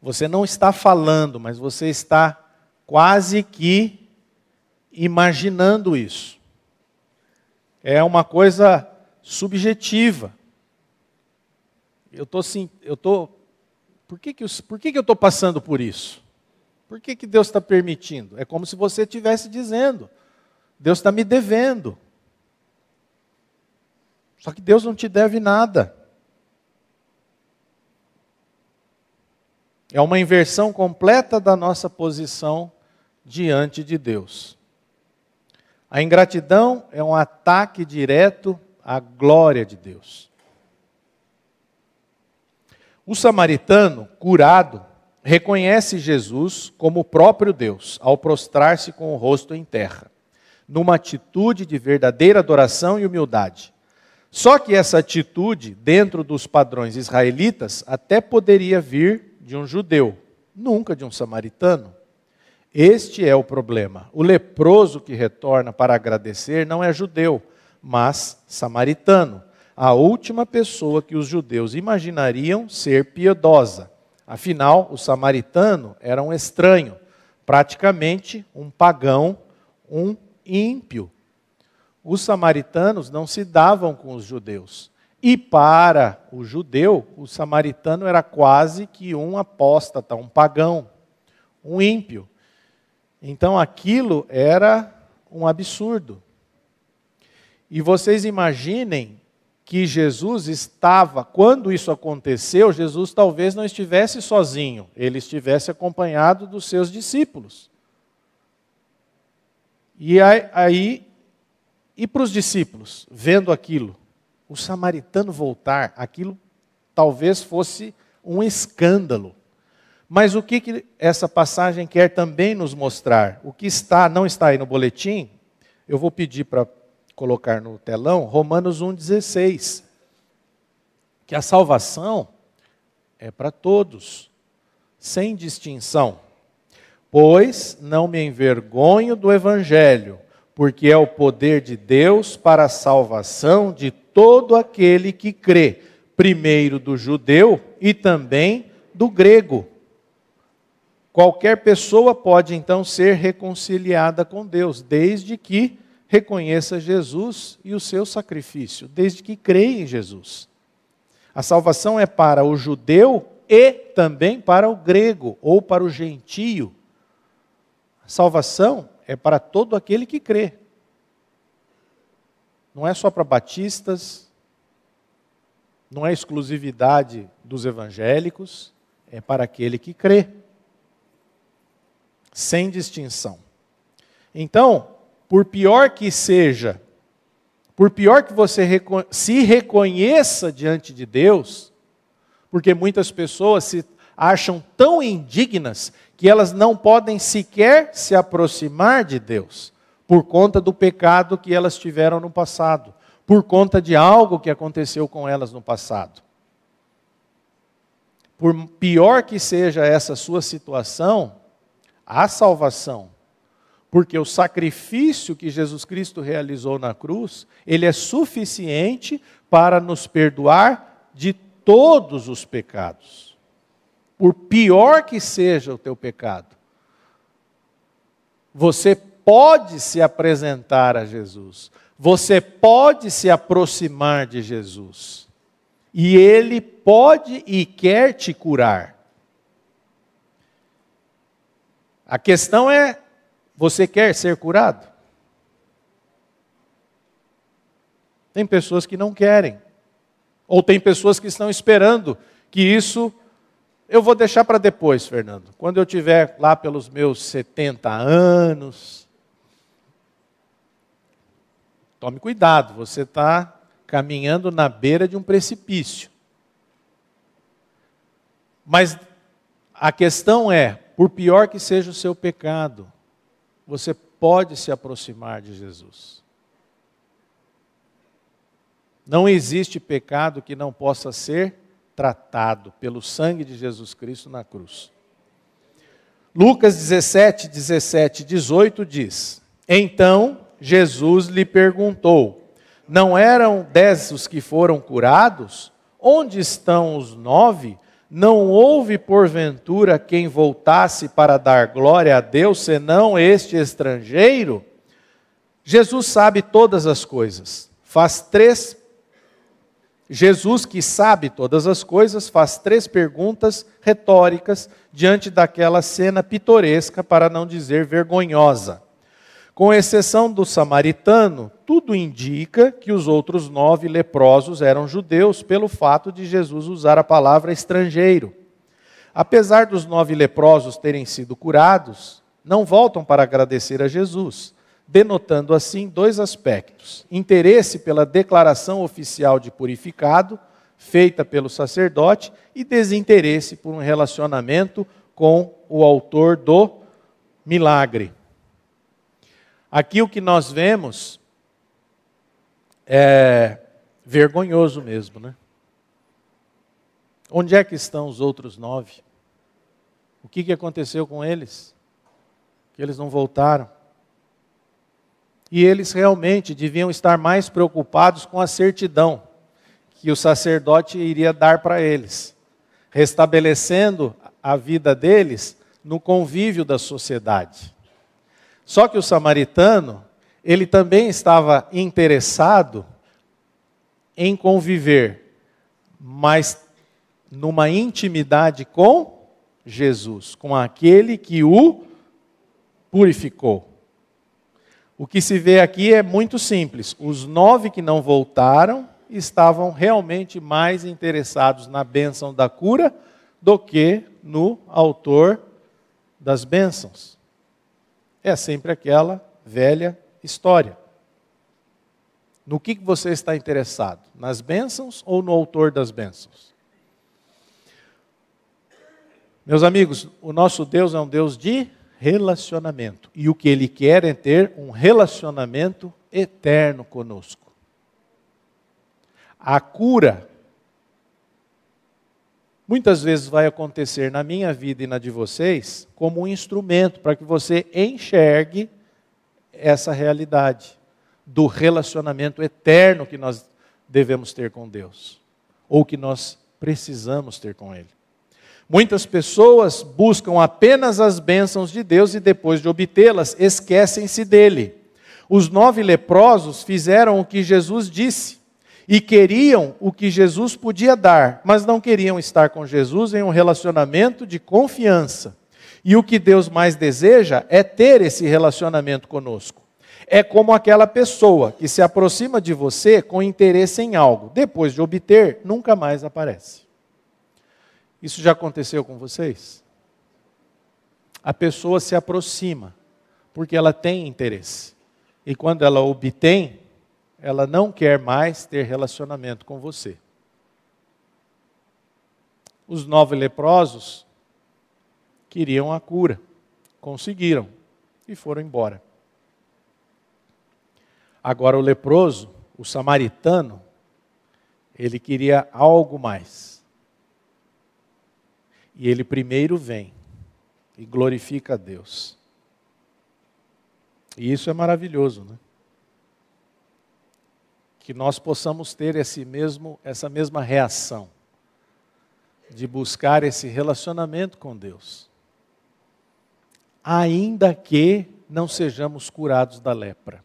você não está falando, mas você está quase que imaginando isso. É uma coisa subjetiva. Eu estou sim, eu estou por que, que, eu, por que, que eu estou passando por isso? Por que, que Deus está permitindo? É como se você estivesse dizendo: Deus está me devendo. Só que Deus não te deve nada. É uma inversão completa da nossa posição diante de Deus. A ingratidão é um ataque direto à glória de Deus. O samaritano, curado, reconhece Jesus como o próprio Deus ao prostrar-se com o rosto em terra, numa atitude de verdadeira adoração e humildade. Só que essa atitude, dentro dos padrões israelitas, até poderia vir de um judeu, nunca de um samaritano. Este é o problema. O leproso que retorna para agradecer não é judeu, mas samaritano a última pessoa que os judeus imaginariam ser piedosa. Afinal, o samaritano era um estranho, praticamente um pagão, um ímpio. Os samaritanos não se davam com os judeus. E para o judeu, o samaritano era quase que um apóstata, um pagão, um ímpio. Então aquilo era um absurdo. E vocês imaginem que Jesus estava, quando isso aconteceu, Jesus talvez não estivesse sozinho, ele estivesse acompanhado dos seus discípulos. E aí, e para os discípulos, vendo aquilo, o samaritano voltar, aquilo talvez fosse um escândalo. Mas o que, que essa passagem quer também nos mostrar? O que está, não está aí no boletim, eu vou pedir para colocar no telão, Romanos 1,16. Que a salvação é para todos, sem distinção. Pois não me envergonho do Evangelho, porque é o poder de Deus para a salvação de todo aquele que crê, primeiro do judeu e também do grego. Qualquer pessoa pode então ser reconciliada com Deus, desde que reconheça Jesus e o seu sacrifício, desde que creia em Jesus. A salvação é para o judeu e também para o grego ou para o gentio. A salvação é para todo aquele que crê. Não é só para batistas, não é exclusividade dos evangélicos, é para aquele que crê. Sem distinção. Então, por pior que seja, por pior que você se reconheça diante de Deus, porque muitas pessoas se acham tão indignas que elas não podem sequer se aproximar de Deus, por conta do pecado que elas tiveram no passado, por conta de algo que aconteceu com elas no passado. Por pior que seja essa sua situação, há salvação porque o sacrifício que Jesus Cristo realizou na cruz, ele é suficiente para nos perdoar de todos os pecados. Por pior que seja o teu pecado, você pode se apresentar a Jesus. Você pode se aproximar de Jesus. E ele pode e quer te curar. A questão é você quer ser curado? Tem pessoas que não querem. Ou tem pessoas que estão esperando que isso. Eu vou deixar para depois, Fernando. Quando eu tiver lá pelos meus 70 anos. Tome cuidado, você está caminhando na beira de um precipício. Mas a questão é: por pior que seja o seu pecado, você pode se aproximar de Jesus. Não existe pecado que não possa ser tratado pelo sangue de Jesus Cristo na cruz. Lucas 17, 17, 18 diz: Então Jesus lhe perguntou: Não eram dez os que foram curados? Onde estão os nove? Não houve porventura quem voltasse para dar glória a Deus, senão este estrangeiro? Jesus sabe todas as coisas. Faz três Jesus, que sabe todas as coisas, faz três perguntas retóricas diante daquela cena pitoresca, para não dizer vergonhosa. Com exceção do samaritano, tudo indica que os outros nove leprosos eram judeus, pelo fato de Jesus usar a palavra estrangeiro. Apesar dos nove leprosos terem sido curados, não voltam para agradecer a Jesus, denotando assim dois aspectos: interesse pela declaração oficial de purificado, feita pelo sacerdote, e desinteresse por um relacionamento com o autor do milagre. Aqui o que nós vemos é vergonhoso mesmo, né? Onde é que estão os outros nove? O que, que aconteceu com eles? Que eles não voltaram. E eles realmente deviam estar mais preocupados com a certidão que o sacerdote iria dar para eles, restabelecendo a vida deles no convívio da sociedade. Só que o samaritano, ele também estava interessado em conviver, mas numa intimidade com Jesus, com aquele que o purificou. O que se vê aqui é muito simples. Os nove que não voltaram estavam realmente mais interessados na bênção da cura do que no autor das bênçãos é sempre aquela velha história. No que você está interessado? Nas bênçãos ou no autor das bênçãos? Meus amigos, o nosso Deus é um Deus de relacionamento. E o que Ele quer é ter um relacionamento eterno conosco. A cura muitas vezes vai acontecer na minha vida e na de vocês como um instrumento para que você enxergue essa realidade do relacionamento eterno que nós devemos ter com Deus, ou que nós precisamos ter com Ele. Muitas pessoas buscam apenas as bênçãos de Deus e depois de obtê-las, esquecem-se dele. Os nove leprosos fizeram o que Jesus disse e queriam o que Jesus podia dar, mas não queriam estar com Jesus em um relacionamento de confiança. E o que Deus mais deseja é ter esse relacionamento conosco. É como aquela pessoa que se aproxima de você com interesse em algo, depois de obter, nunca mais aparece. Isso já aconteceu com vocês? A pessoa se aproxima porque ela tem interesse. E quando ela obtém, ela não quer mais ter relacionamento com você. Os nove leprosos queriam a cura, conseguiram e foram embora. Agora, o leproso, o samaritano, ele queria algo mais. E ele primeiro vem e glorifica a Deus. E isso é maravilhoso, né? Que nós possamos ter esse mesmo, essa mesma reação de buscar esse relacionamento com Deus. Ainda que não sejamos curados da lepra.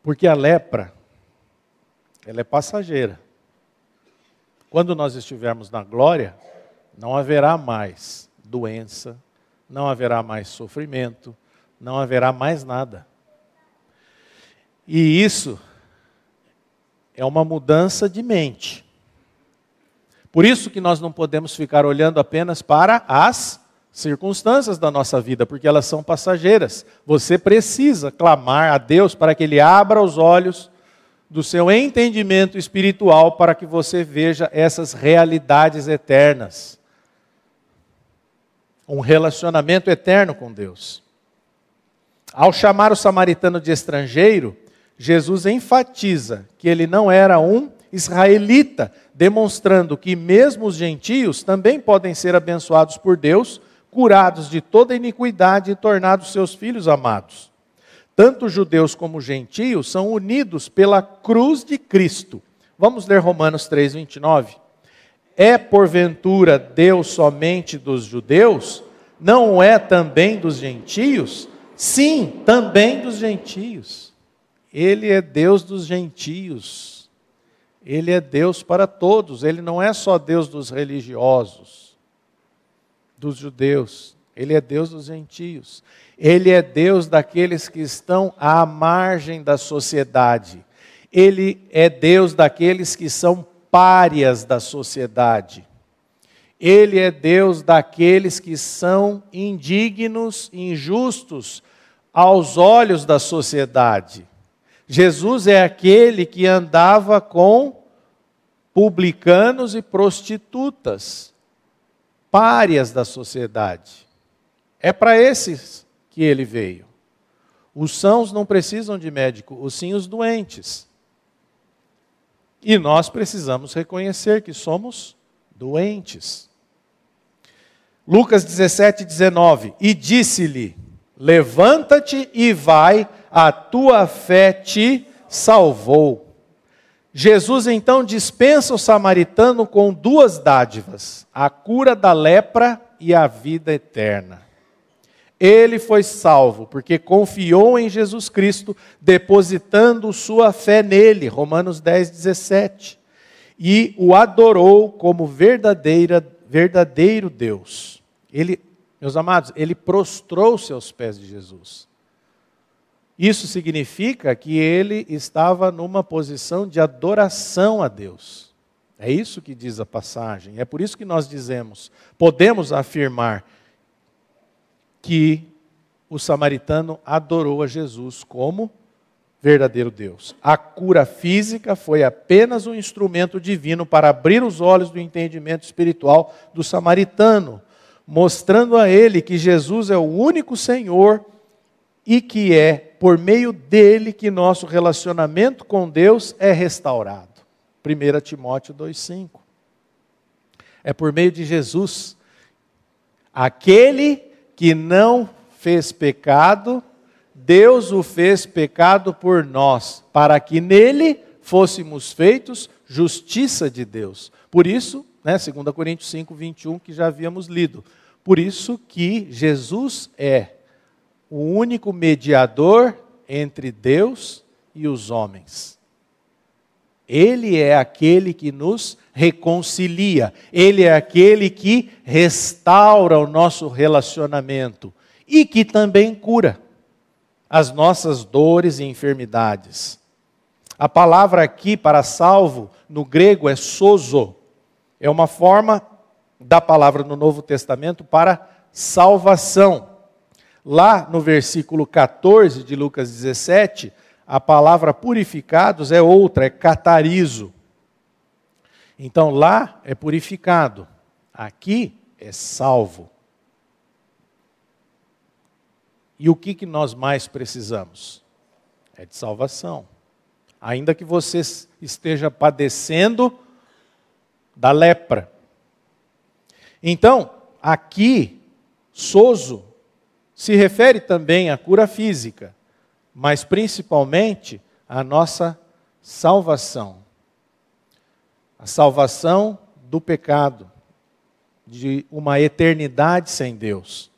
Porque a lepra, ela é passageira. Quando nós estivermos na glória, não haverá mais doença, não haverá mais sofrimento, não haverá mais nada. E isso é uma mudança de mente. Por isso que nós não podemos ficar olhando apenas para as circunstâncias da nossa vida, porque elas são passageiras. Você precisa clamar a Deus para que Ele abra os olhos do seu entendimento espiritual para que você veja essas realidades eternas. Um relacionamento eterno com Deus. Ao chamar o samaritano de estrangeiro, Jesus enfatiza que ele não era um israelita, demonstrando que mesmo os gentios também podem ser abençoados por Deus curados de toda iniquidade e tornados seus filhos amados. Tanto judeus como gentios são unidos pela cruz de Cristo. Vamos ler Romanos 3, 29. É porventura Deus somente dos judeus? Não é também dos gentios? Sim, também dos gentios. Ele é Deus dos gentios. Ele é Deus para todos. Ele não é só Deus dos religiosos dos judeus, ele é Deus dos gentios, ele é Deus daqueles que estão à margem da sociedade, ele é Deus daqueles que são párias da sociedade. Ele é Deus daqueles que são indignos, injustos aos olhos da sociedade. Jesus é aquele que andava com publicanos e prostitutas párias da sociedade. É para esses que ele veio. Os sãos não precisam de médico, os sim os doentes. E nós precisamos reconhecer que somos doentes. Lucas 17, 19. E disse-lhe: Levanta-te e vai, a tua fé te salvou. Jesus então dispensa o samaritano com duas dádivas: a cura da lepra e a vida eterna. Ele foi salvo porque confiou em Jesus Cristo, depositando sua fé nele, Romanos 10, 17, e o adorou como verdadeira, verdadeiro Deus. Ele, meus amados, ele prostrou-se aos pés de Jesus. Isso significa que ele estava numa posição de adoração a Deus. É isso que diz a passagem. É por isso que nós dizemos, podemos afirmar que o samaritano adorou a Jesus como verdadeiro Deus. A cura física foi apenas um instrumento divino para abrir os olhos do entendimento espiritual do samaritano, mostrando a ele que Jesus é o único Senhor e que é por meio dele que nosso relacionamento com Deus é restaurado. 1 Timóteo 2,5. É por meio de Jesus. Aquele que não fez pecado, Deus o fez pecado por nós, para que nele fôssemos feitos justiça de Deus. Por isso, né, 2 Coríntios 5, 21, que já havíamos lido. Por isso que Jesus é o único mediador entre Deus e os homens. Ele é aquele que nos reconcilia, ele é aquele que restaura o nosso relacionamento e que também cura as nossas dores e enfermidades. A palavra aqui para salvo no grego é sozo. É uma forma da palavra no Novo Testamento para salvação. Lá no versículo 14 de Lucas 17, a palavra purificados é outra, é catarizo. Então lá é purificado, aqui é salvo. E o que, que nós mais precisamos? É de salvação. Ainda que você esteja padecendo da lepra. Então, aqui, sozo se refere também à cura física, mas principalmente à nossa salvação. A salvação do pecado, de uma eternidade sem Deus.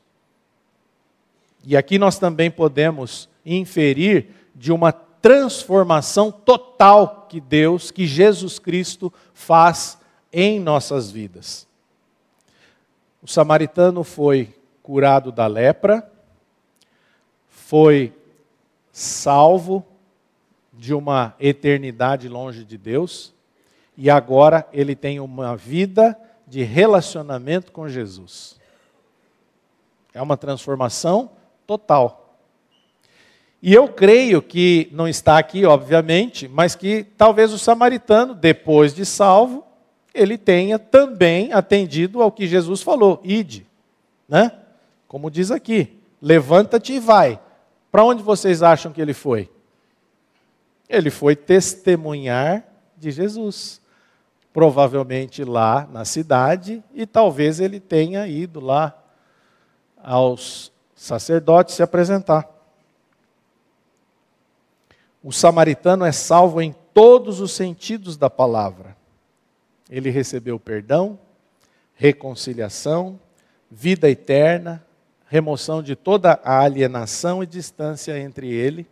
E aqui nós também podemos inferir de uma transformação total que Deus, que Jesus Cristo faz em nossas vidas. O samaritano foi curado da lepra, foi salvo de uma eternidade longe de Deus, e agora ele tem uma vida de relacionamento com Jesus. É uma transformação total. E eu creio que, não está aqui, obviamente, mas que talvez o samaritano, depois de salvo, ele tenha também atendido ao que Jesus falou: ide, né? Como diz aqui, levanta-te e vai. Para onde vocês acham que ele foi? Ele foi testemunhar de Jesus. Provavelmente lá na cidade, e talvez ele tenha ido lá aos sacerdotes se apresentar. O samaritano é salvo em todos os sentidos da palavra. Ele recebeu perdão, reconciliação, vida eterna, remoção de toda a alienação e distância entre ele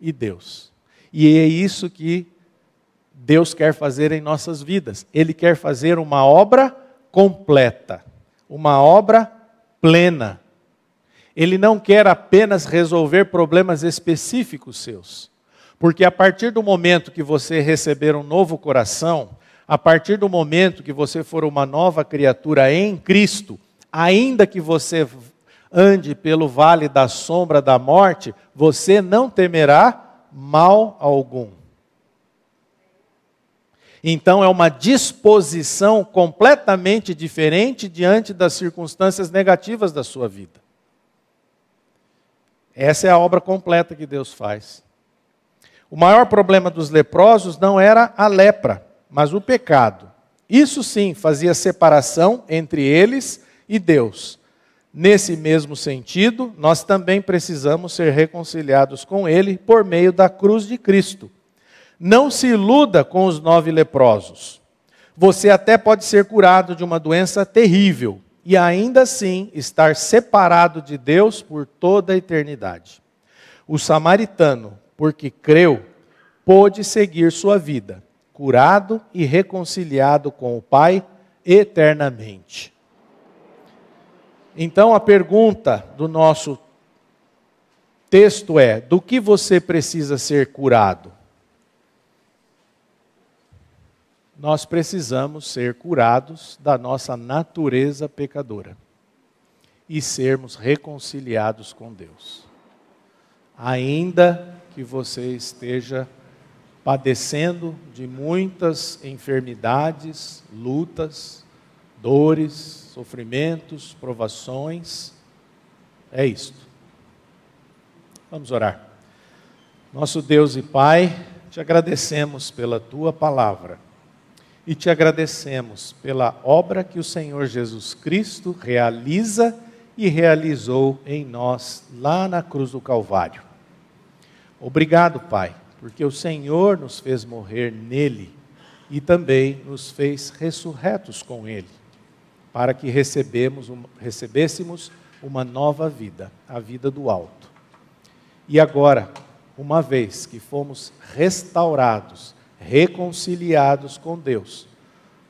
e Deus. E é isso que Deus quer fazer em nossas vidas. Ele quer fazer uma obra completa, uma obra plena. Ele não quer apenas resolver problemas específicos seus. Porque a partir do momento que você receber um novo coração, a partir do momento que você for uma nova criatura em Cristo, ainda que você ande pelo vale da sombra da morte, você não temerá mal algum. Então é uma disposição completamente diferente diante das circunstâncias negativas da sua vida. Essa é a obra completa que Deus faz. O maior problema dos leprosos não era a lepra mas o pecado. Isso sim fazia separação entre eles e Deus. Nesse mesmo sentido, nós também precisamos ser reconciliados com Ele por meio da cruz de Cristo. Não se iluda com os nove leprosos. Você até pode ser curado de uma doença terrível e ainda assim estar separado de Deus por toda a eternidade. O samaritano, porque creu, pôde seguir sua vida curado e reconciliado com o Pai eternamente. Então a pergunta do nosso texto é: do que você precisa ser curado? Nós precisamos ser curados da nossa natureza pecadora e sermos reconciliados com Deus. Ainda que você esteja padecendo de muitas enfermidades, lutas, dores, sofrimentos, provações. É isto. Vamos orar. Nosso Deus e Pai, te agradecemos pela tua palavra e te agradecemos pela obra que o Senhor Jesus Cristo realiza e realizou em nós lá na cruz do Calvário. Obrigado, Pai porque o Senhor nos fez morrer nele e também nos fez ressurretos com ele, para que recebemos, recebêssemos uma nova vida, a vida do alto. E agora, uma vez que fomos restaurados, reconciliados com Deus,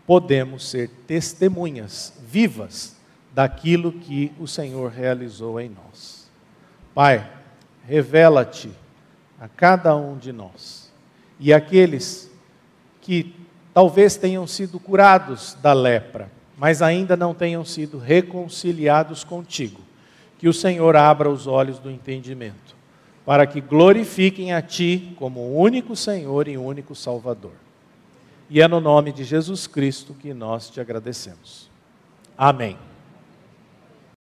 podemos ser testemunhas vivas daquilo que o Senhor realizou em nós. Pai, revela-te a cada um de nós. E aqueles que talvez tenham sido curados da lepra, mas ainda não tenham sido reconciliados contigo, que o Senhor abra os olhos do entendimento, para que glorifiquem a Ti como único Senhor e único Salvador. E é no nome de Jesus Cristo que nós te agradecemos. Amém.